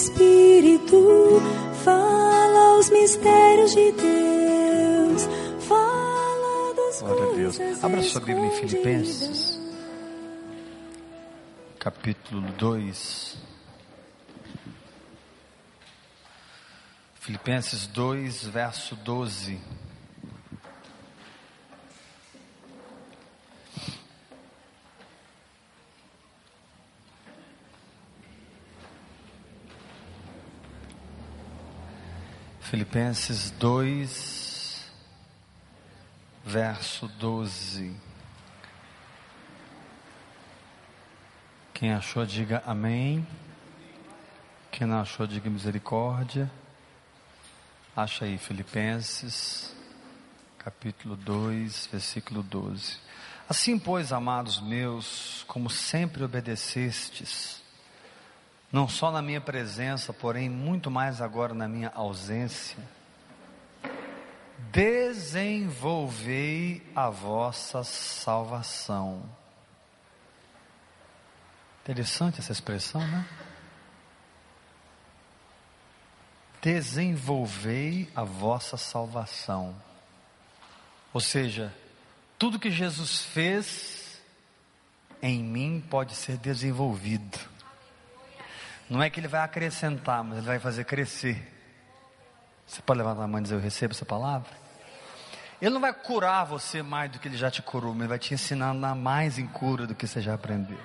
Espírito fala os mistérios de Deus. Fala das Glória a Deus. coisas Abra sua Bíblia em. Filipenses, capítulo 2. Filipenses 2, verso 12. Filipenses 2, verso 12. Quem achou, diga amém. Quem não achou, diga misericórdia. Acha aí, Filipenses, capítulo 2, versículo 12. Assim, pois, amados meus, como sempre obedecestes, não só na minha presença, porém muito mais agora na minha ausência, desenvolvei a vossa salvação. Interessante essa expressão, né? Desenvolvei a vossa salvação. Ou seja, tudo que Jesus fez em mim pode ser desenvolvido. Não é que ele vai acrescentar, mas ele vai fazer crescer. Você pode levantar a mão e dizer: Eu recebo essa palavra? Ele não vai curar você mais do que ele já te curou, mas ele vai te ensinar a mais em cura do que você já aprendeu.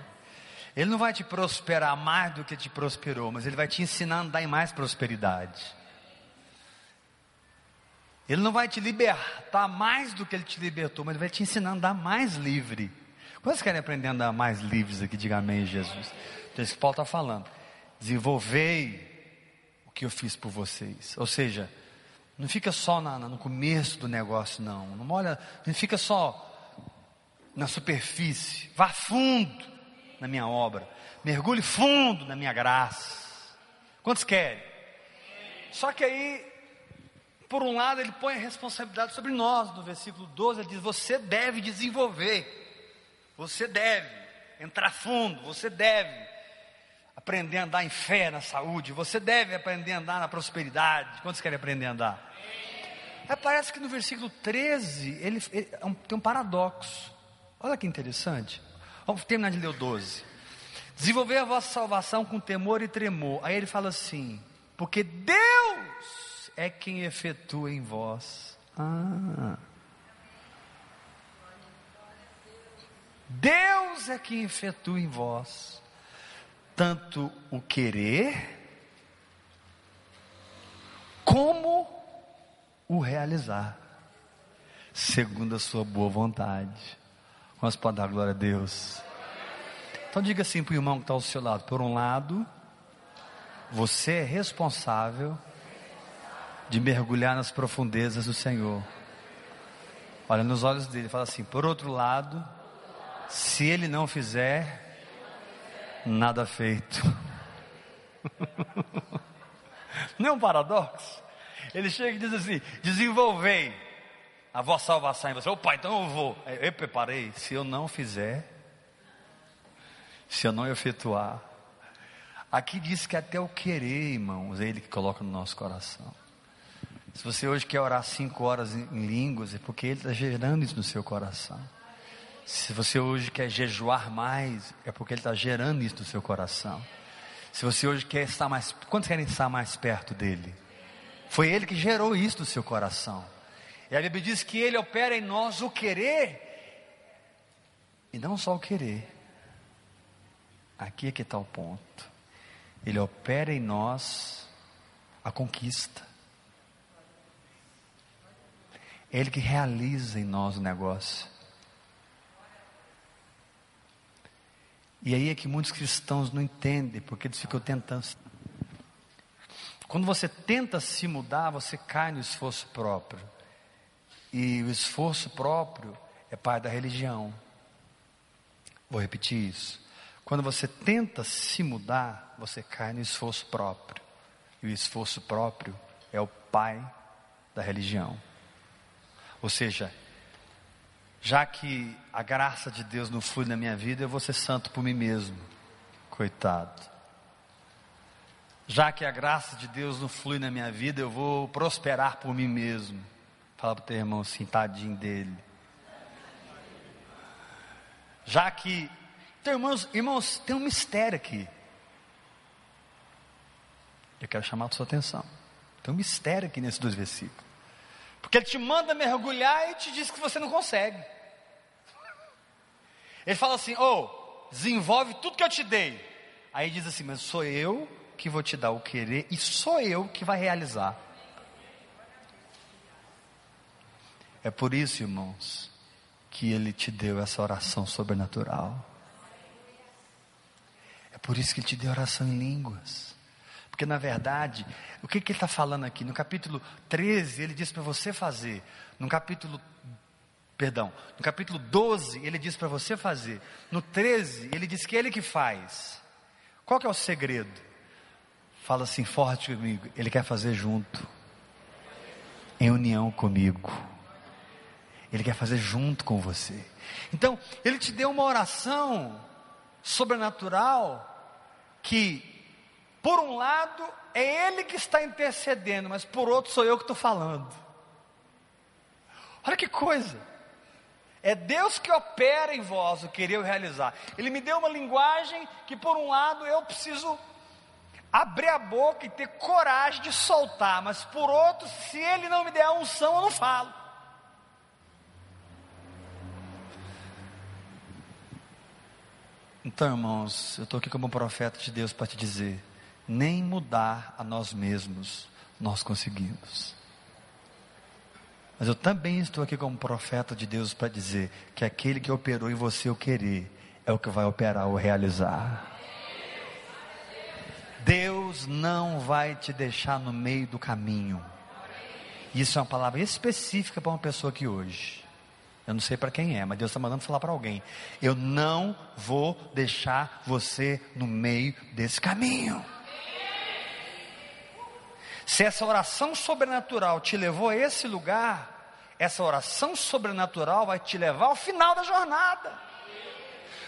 Ele não vai te prosperar mais do que te prosperou, mas ele vai te ensinar a andar em mais prosperidade. Ele não vai te libertar mais do que ele te libertou, mas ele vai te ensinar a andar mais livre. Quantos querem aprender a andar mais livres aqui? Diga amém, Jesus. Então, isso que Paulo está falando. Desenvolvei o que eu fiz por vocês. Ou seja, não fica só na- no começo do negócio, não. Não olha, não fica só na superfície. Vá fundo na minha obra. Mergulhe fundo na minha graça. Quantos querem? Só que aí, por um lado, ele põe a responsabilidade sobre nós. No versículo 12, ele diz: Você deve desenvolver. Você deve entrar fundo. Você deve aprender a andar em fé, na saúde. Você deve aprender a andar na prosperidade. Quantos querem aprender a andar? Aí parece que no versículo 13 ele, ele- é um- tem um paradoxo. Olha que interessante. Vamos terminar de ler o 12. Desenvolver a vossa salvação com temor e tremor. Aí ele fala assim: porque Deus é quem efetua em vós. Ah. Deus é quem efetua em vós tanto o querer como o realizar, segundo a sua boa vontade. Nós podemos dar glória a Deus. Então diga assim para o irmão que está ao seu lado: por um lado, você é responsável de mergulhar nas profundezas do Senhor. Olha nos olhos dele, fala assim: por outro lado, se ele não fizer, nada feito. Não é um paradoxo? Ele chega e diz assim: desenvolvei a vossa salvação em você. Opa, então eu vou. Eu preparei. Se eu não fizer, se eu não efetuar. Aqui diz que até o querer, irmãos, é Ele que coloca no nosso coração. Se você hoje quer orar cinco horas em em línguas, é porque Ele está gerando isso no seu coração. Se você hoje quer jejuar mais, é porque Ele está gerando isso no seu coração. Se você hoje quer estar mais, quantos querem estar mais perto dele? Foi Ele que gerou isso no seu coração. E a Bíblia diz que Ele opera em nós o querer, e não só o querer. Aqui é que está o ponto. Ele opera em nós a conquista. É Ele que realiza em nós o negócio. E aí é que muitos cristãos não entendem, porque eles ficam tentando. Quando você tenta se mudar, você cai no esforço próprio. E o esforço próprio é parte da religião. Vou repetir isso. Quando você tenta se mudar, você cai no esforço próprio. E o esforço próprio é o pai da religião. Ou seja, já que a graça de Deus não flui na minha vida, eu vou ser santo por mim mesmo. Coitado. Já que a graça de Deus não flui na minha vida, eu vou prosperar por mim mesmo. Fala para o teu irmão assim, tadinho dele. Já que, então, irmãos, irmãos, tem um mistério aqui. Eu quero chamar a sua atenção. Tem um mistério aqui nesses dois versículos. Porque ele te manda mergulhar e te diz que você não consegue. Ele fala assim: ô, oh, desenvolve tudo que eu te dei. Aí diz assim: mas sou eu que vou te dar o querer e sou eu que vai realizar. É por isso, irmãos, que ele te deu essa oração sobrenatural. É por isso que ele te deu oração em línguas. Porque na verdade, o que, que ele está falando aqui? No capítulo 13, ele diz para você fazer. No capítulo, perdão, no capítulo 12, ele diz para você fazer. No 13, ele diz que ele que faz. Qual que é o segredo? Fala assim forte comigo. Ele quer fazer junto. Em união comigo. Ele quer fazer junto com você. Então, ele te deu uma oração sobrenatural que por um lado, é Ele que está intercedendo, mas por outro, sou eu que estou falando. Olha que coisa. É Deus que opera em vós o querer realizar. Ele me deu uma linguagem que, por um lado, eu preciso abrir a boca e ter coragem de soltar, mas por outro, se Ele não me der a unção, eu não falo. Então, irmãos, eu estou aqui como profeta de Deus para te dizer: nem mudar a nós mesmos nós conseguimos. Mas eu também estou aqui como profeta de Deus para dizer que aquele que operou em você o querer é o que vai operar ou realizar. Deus não vai te deixar no meio do caminho. Isso é uma palavra específica para uma pessoa aqui hoje. Eu não sei para quem é, mas Deus está mandando falar para alguém. Eu não vou deixar você no meio desse caminho. Se essa oração sobrenatural te levou a esse lugar, essa oração sobrenatural vai te levar ao final da jornada.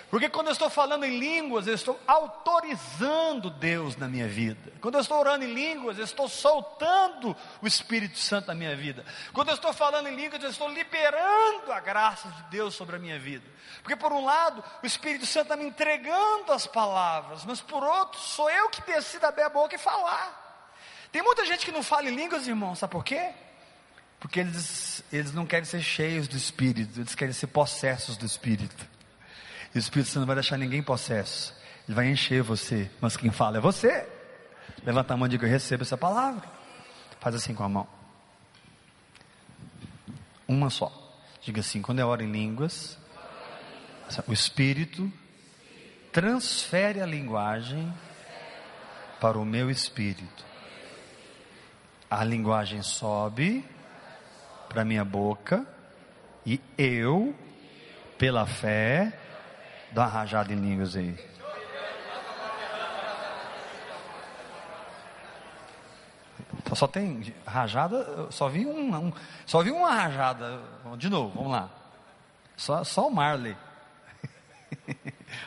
Porque quando eu estou falando em línguas, eu estou autorizando Deus na minha vida. Quando eu estou orando em línguas, eu estou soltando o Espírito Santo na minha vida. Quando eu estou falando em línguas, eu estou liberando a graça de Deus sobre a minha vida. Porque por um lado, o Espírito Santo está me entregando as palavras, mas por outro, sou eu que decido abrir a boca e falar. Tem muita gente que não fala em línguas, irmão, sabe por quê? Porque eles, eles não querem ser cheios do Espírito, eles querem ser possessos do Espírito. E o Espírito Santo não vai deixar ninguém possesso, ele vai encher você, mas quem fala é você. Levanta a mão e diga: Eu recebo essa palavra. Faz assim com a mão. Uma só. Diga assim: quando é hora em línguas, o Espírito transfere a linguagem para o meu espírito a linguagem sobe para minha boca e eu, pela fé, dou uma rajada em línguas aí. Então, só tem rajada, só vi um, um, só vi uma rajada. De novo, vamos lá. Só, só o Marley.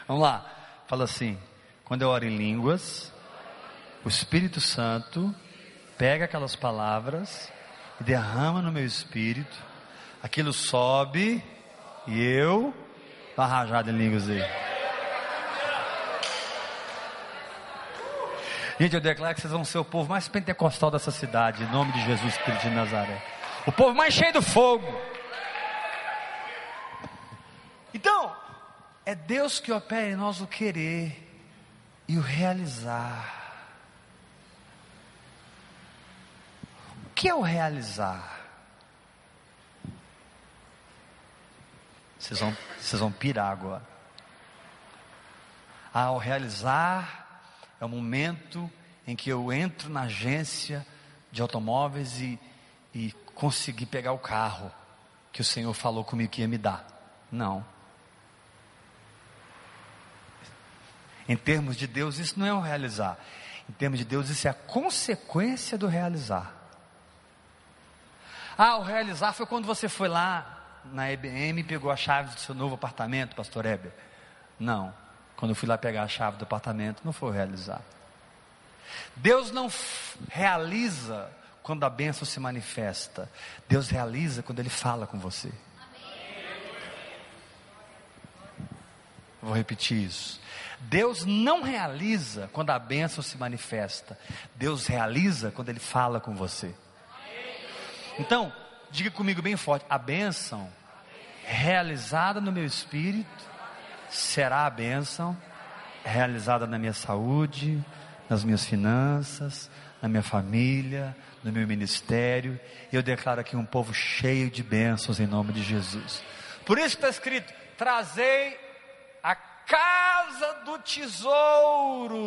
vamos lá. Fala assim: quando eu oro em línguas, o Espírito Santo pega aquelas palavras e derrama no meu espírito, aquilo sobe e eu estou arrajado em línguas aí. Gente, eu declaro que vocês vão ser o povo mais pentecostal dessa cidade, em nome de Jesus Cristo de Nazaré. O povo mais cheio do fogo. Então, é Deus que opera em nós o querer e o realizar. Que é o realizar? Vocês vão, vocês vão pirar agora. Ah, o realizar é o momento em que eu entro na agência de automóveis e, e consegui pegar o carro que o Senhor falou comigo que ia me dar. Não. Em termos de Deus, isso não é o realizar. Em termos de Deus, isso é a consequência do realizar. Ah, o realizar foi quando você foi lá na EBM e pegou a chave do seu novo apartamento, pastor Heber. Não. Quando eu fui lá pegar a chave do apartamento, não foi o realizar. Deus não realiza quando a bênção se manifesta. Deus realiza quando Ele fala com você. Vou repetir isso. Deus não realiza quando a bênção se manifesta. Deus realiza quando Ele fala com você. Então, diga comigo bem forte: a bênção realizada no meu espírito será a bênção realizada na minha saúde, nas minhas finanças, na minha família, no meu ministério. Eu declaro aqui um povo cheio de bênçãos em nome de Jesus. Por isso está escrito: trazei a casa do tesouro.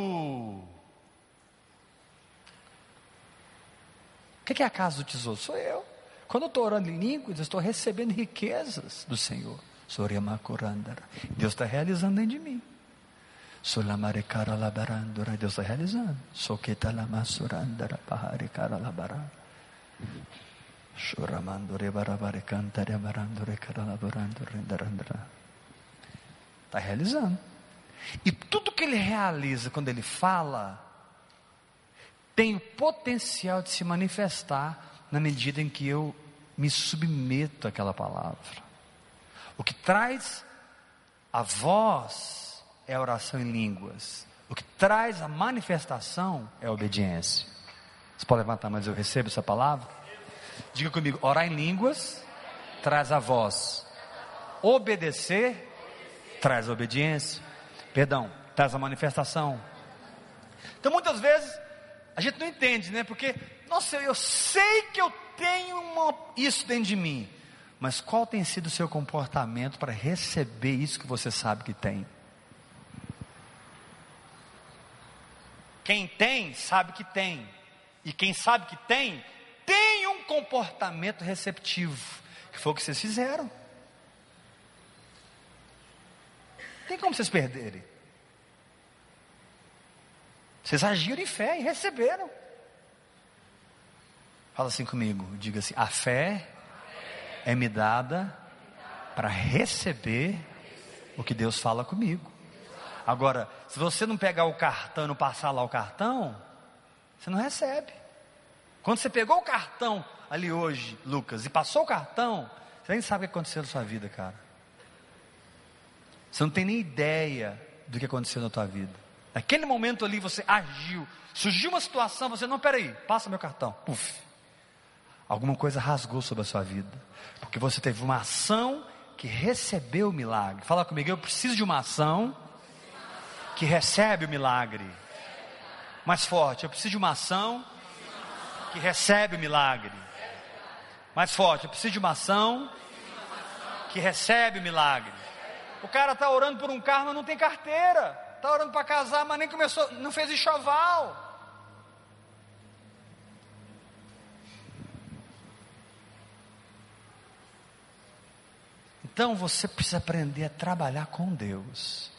O que é a casa do tesouro? Sou eu. Quando eu estou orando em línguas, eu estou recebendo riquezas do Senhor. Deus está realizando dentro de mim. Deus está realizando. Está realizando. E tudo que ele realiza quando ele fala, tem o potencial de se manifestar na medida em que eu me submeto àquela palavra. O que traz a voz é a oração em línguas. O que traz a manifestação é a obediência. Você pode levantar, mas eu recebo essa palavra? Diga comigo: orar em línguas traz a voz. Obedecer traz a obediência, perdão, traz a manifestação. Então muitas vezes a gente não entende, né? Porque, nossa, eu sei que eu tenho uma, isso dentro de mim, mas qual tem sido o seu comportamento para receber isso que você sabe que tem? Quem tem, sabe que tem, e quem sabe que tem, tem um comportamento receptivo, que foi o que vocês fizeram. Tem como vocês perderem? Vocês agiram em fé e receberam. Fala assim comigo, diga assim: a fé é me dada para receber o que Deus fala comigo. Agora, se você não pegar o cartão e não passar lá o cartão, você não recebe. Quando você pegou o cartão ali hoje, Lucas, e passou o cartão, você nem sabe o que aconteceu na sua vida, cara. Você não tem nem ideia do que aconteceu na tua vida. Naquele momento ali você agiu. Surgiu uma situação, você não, peraí, passa meu cartão. Puf. Alguma coisa rasgou sobre a sua vida. Porque você teve uma ação que recebeu o milagre. Fala comigo, eu preciso de uma ação que recebe o milagre. Mais forte, eu preciso de uma ação que recebe o milagre. Mais forte, eu preciso de uma ação que recebe o milagre. O cara está orando por um carro, mas não tem carteira. Está orando para casar, mas nem começou, não fez enxoval. Então você precisa aprender a trabalhar com Deus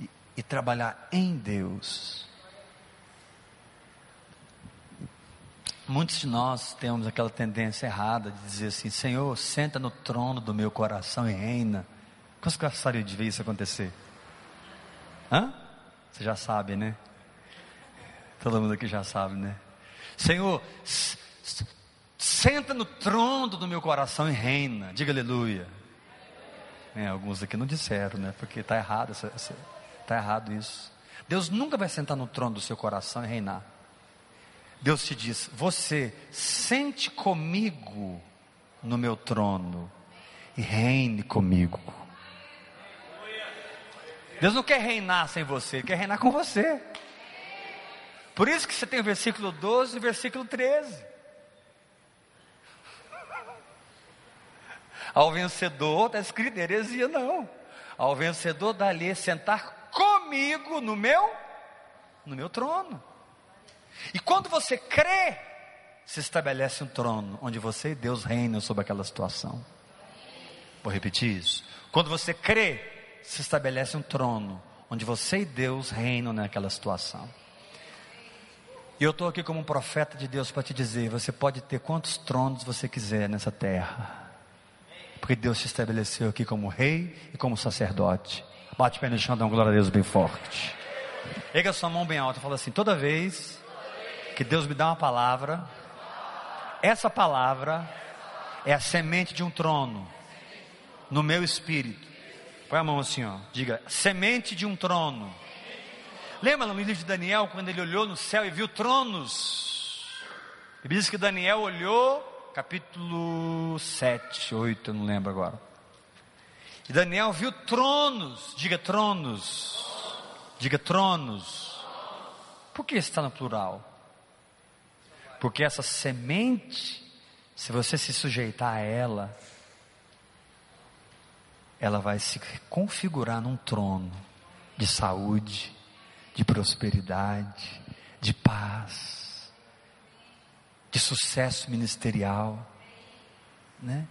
e, e trabalhar em Deus. Muitos de nós temos aquela tendência errada de dizer assim: Senhor, senta no trono do meu coração e reina. Quantos gostariam de ver isso acontecer? Hã? Você já sabe, né? Todo mundo aqui já sabe, né? Senhor, senta no trono do meu coração e reina. Diga aleluia. É, alguns aqui não disseram, né? Porque está errado, está errado isso. Deus nunca vai sentar no trono do seu coração e reinar. Deus te diz: Você sente comigo no meu trono e reine comigo. Deus não quer reinar sem você, Ele quer reinar com você. Por isso que você tem o versículo 12 e o versículo 13. Ao vencedor, está escrito heresia, não. Ao vencedor dali sentar comigo no meu, no meu trono. E quando você crê, se estabelece um trono onde você e Deus reinam sobre aquela situação. Vou repetir isso. Quando você crê, se estabelece um trono onde você e Deus reinam naquela situação. E eu estou aqui como um profeta de Deus para te dizer: você pode ter quantos tronos você quiser nessa terra, porque Deus se estabeleceu aqui como rei e como sacerdote. Bate pé no chão, dá uma glória a Deus bem forte. Erga sua mão bem alta e fala assim: toda vez que Deus me dá uma palavra, essa palavra é a semente de um trono no meu espírito. Põe a mão assim, ó. Diga, semente de um trono. Lembra no livro de Daniel, quando ele olhou no céu e viu tronos? Ele diz que Daniel olhou, capítulo 7, 8, eu não lembro agora. E Daniel viu tronos, diga tronos, diga tronos. Por que está no plural? Porque essa semente, se você se sujeitar a ela, ela vai se configurar num trono de saúde, de prosperidade, de paz, de sucesso ministerial, né?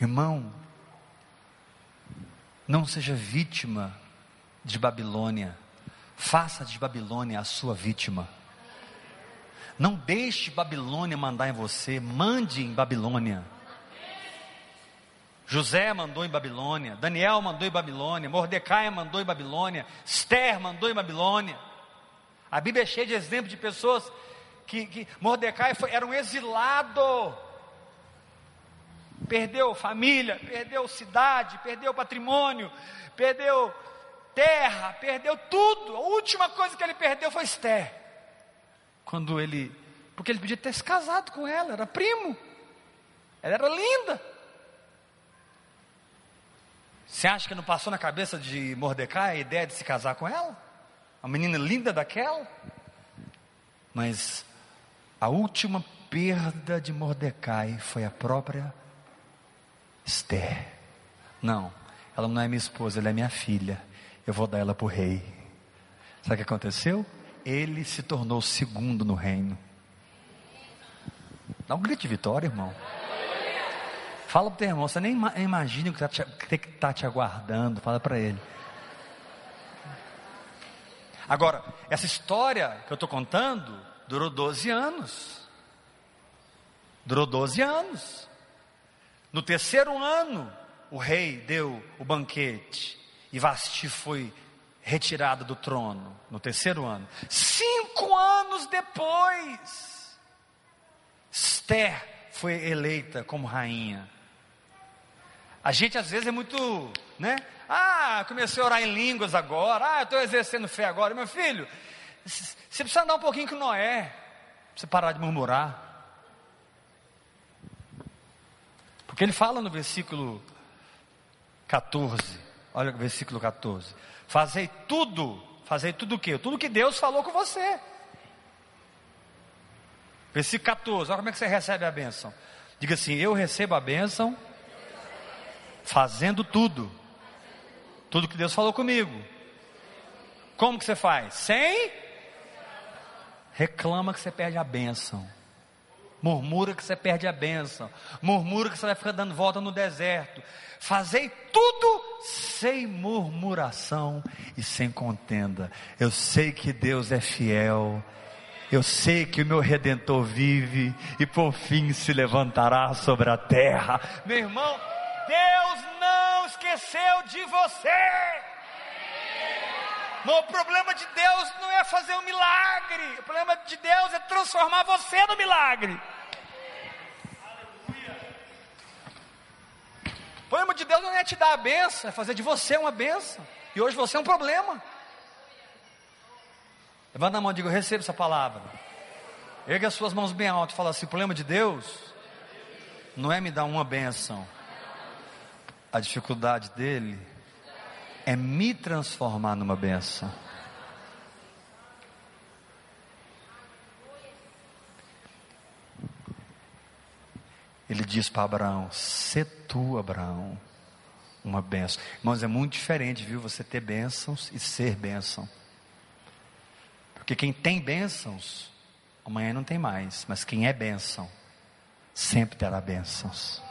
Irmão, não seja vítima de Babilônia. Faça de Babilônia a sua vítima. Não deixe Babilônia mandar em você, mande em Babilônia. José mandou em Babilônia, Daniel mandou em Babilônia, Mordecai mandou em Babilônia, Esther mandou em Babilônia. A Bíblia é cheia de exemplos de pessoas que, que Mordecai foi, era um exilado, perdeu família, perdeu cidade, perdeu patrimônio, perdeu terra, perdeu tudo. A última coisa que ele perdeu foi Esther. Quando ele, porque ele podia ter se casado com ela, era primo, ela era linda. Você acha que não passou na cabeça de Mordecai a ideia de se casar com ela? Uma menina linda daquela? Mas a última perda de Mordecai foi a própria Esther. Não, ela não é minha esposa, ela é minha filha. Eu vou dar ela para o rei. Sabe o que aconteceu? Ele se tornou segundo no reino. Dá um grito de vitória, irmão. Fala para o teu irmão, você nem imagina o que está te, tá te aguardando. Fala para ele. Agora, essa história que eu estou contando durou 12 anos. Durou 12 anos. No terceiro ano, o rei deu o banquete e Vasti foi retirada do trono. No terceiro ano. Cinco anos depois, Esther foi eleita como rainha. A gente às vezes é muito, né? Ah, comecei a orar em línguas agora. Ah, estou exercendo fé agora. Meu filho, você precisa andar um pouquinho com Noé. Você parar de murmurar. Porque ele fala no versículo 14. Olha o versículo 14. Fazei tudo. Fazei tudo o quê? Tudo que Deus falou com você. Versículo 14. Olha como é que você recebe a bênção. Diga assim: Eu recebo a bênção fazendo tudo. Tudo que Deus falou comigo. Como que você faz? Sem? Reclama que você perde a bênção. Murmura que você perde a bênção. Murmura que você vai ficar dando volta no deserto. Fazei tudo sem murmuração e sem contenda. Eu sei que Deus é fiel. Eu sei que o meu redentor vive e por fim se levantará sobre a terra. Meu irmão, Deus não esqueceu de você. o problema de Deus não é fazer um milagre. O problema de Deus é transformar você no milagre. O problema de Deus não é te dar a benção, é fazer de você uma benção. E hoje você é um problema. Levanta a mão e diga: Eu recebo essa palavra. Ergue as suas mãos bem alto e fala assim: O problema de Deus não é me dar uma benção, a dificuldade dele é me transformar numa benção. Ele diz para Abraão: Se tu, Abraão, uma benção. Irmãos, é muito diferente, viu? Você ter bênçãos e ser bênção. Porque quem tem bênçãos, amanhã não tem mais. Mas quem é bênção, sempre terá bênçãos.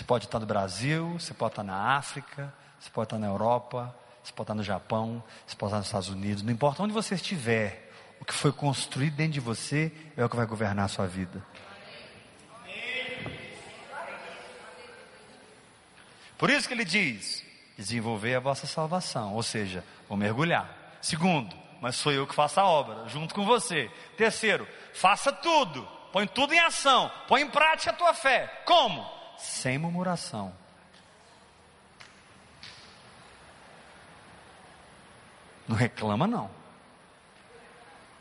Você pode estar no Brasil, você pode estar na África, você pode estar na Europa, você pode estar no Japão, você pode estar nos Estados Unidos, não importa onde você estiver, o que foi construído dentro de você é o que vai governar a sua vida. Por isso que ele diz: desenvolver a vossa salvação, ou seja, vou mergulhar. Segundo, mas sou eu que faço a obra, junto com você. Terceiro, faça tudo, põe tudo em ação, põe em prática a tua fé. Como? Sem murmuração. Não reclama, não.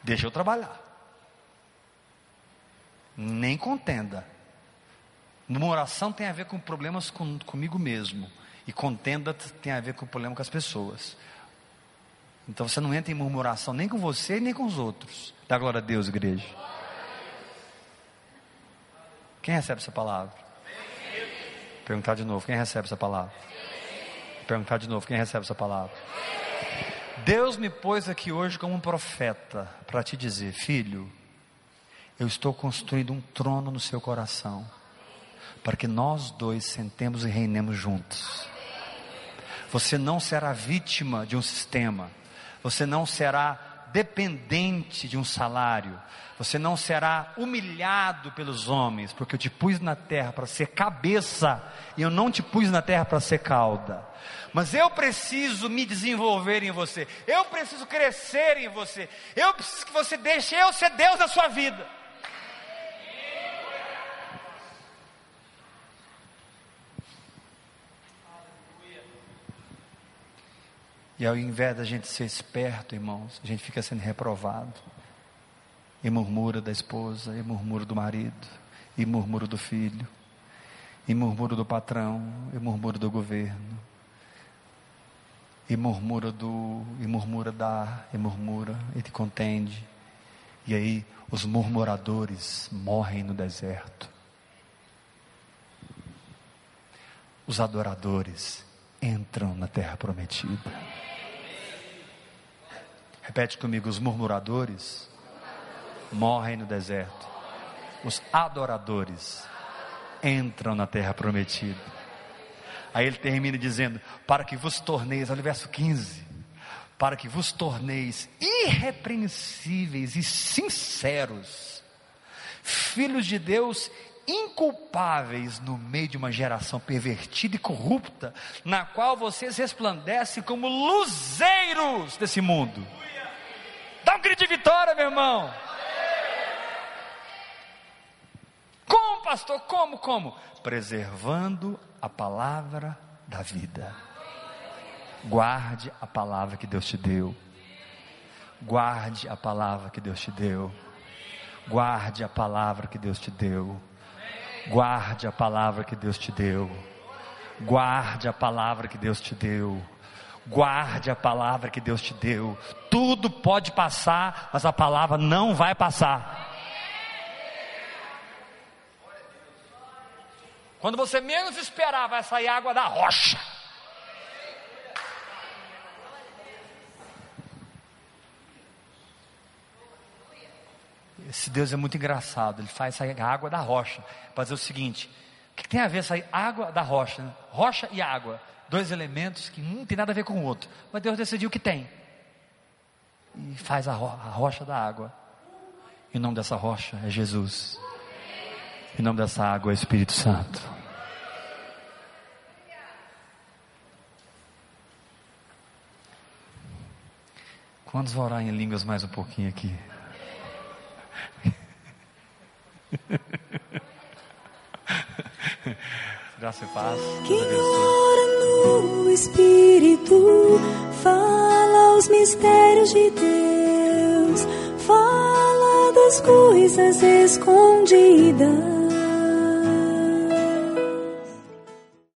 Deixa eu trabalhar. Nem contenda. Murmuração tem a ver com problemas com, comigo mesmo. E contenda tem a ver com problema com as pessoas. Então você não entra em murmuração nem com você nem com os outros. Dá glória a Deus, igreja. Quem recebe essa palavra? Perguntar de novo, quem recebe essa palavra? Perguntar de novo, quem recebe essa palavra? Deus me pôs aqui hoje como um profeta para te dizer, filho, eu estou construindo um trono no seu coração, para que nós dois sentemos e reinemos juntos. Você não será vítima de um sistema, você não será dependente de um salário, você não será humilhado pelos homens, porque eu te pus na terra para ser cabeça e eu não te pus na terra para ser cauda. Mas eu preciso me desenvolver em você, eu preciso crescer em você, eu preciso que você deixe eu ser Deus na sua vida. E ao invés da gente ser esperto, irmãos, a gente fica sendo reprovado. E murmura da esposa, e murmura do marido, e murmura do filho, e murmura do patrão, e murmura do governo, e murmura do, e murmura da, e murmura, e te contende. E aí os murmuradores morrem no deserto. Os adoradores entram na terra prometida. Repete comigo: os murmuradores morrem no deserto, os adoradores entram na terra prometida. Aí ele termina dizendo: Para que vos torneis, olha o verso 15: Para que vos torneis irrepreensíveis e sinceros, filhos de Deus inculpáveis no meio de uma geração pervertida e corrupta, na qual vocês resplandecem como luzeiros desse mundo. Dá um grito de vitória, meu irmão. Como, pastor? Como? Como? Preservando a palavra da vida. Guarde a palavra que Deus te deu. Guarde a palavra que Deus te deu. Guarde a palavra que Deus te deu. Guarde a palavra que Deus te deu. Guarde a palavra que Deus te deu. Guarde a palavra que Deus te deu. Tudo pode passar, mas a palavra não vai passar. Quando você menos esperar, vai sair água da rocha. Esse Deus é muito engraçado. Ele faz sair a água da rocha. Para dizer o seguinte: o que tem a ver sair água da rocha? Né? Rocha e água dois elementos que um tem nada a ver com o outro, mas Deus decidiu que tem. E faz a, ro a rocha da água. E o nome dessa rocha é Jesus. E o nome dessa água é Espírito Santo. Quantos vão orar em línguas mais um pouquinho aqui? Graça e paz. Quem ora no Espírito fala os mistérios de Deus, fala das coisas escondidas.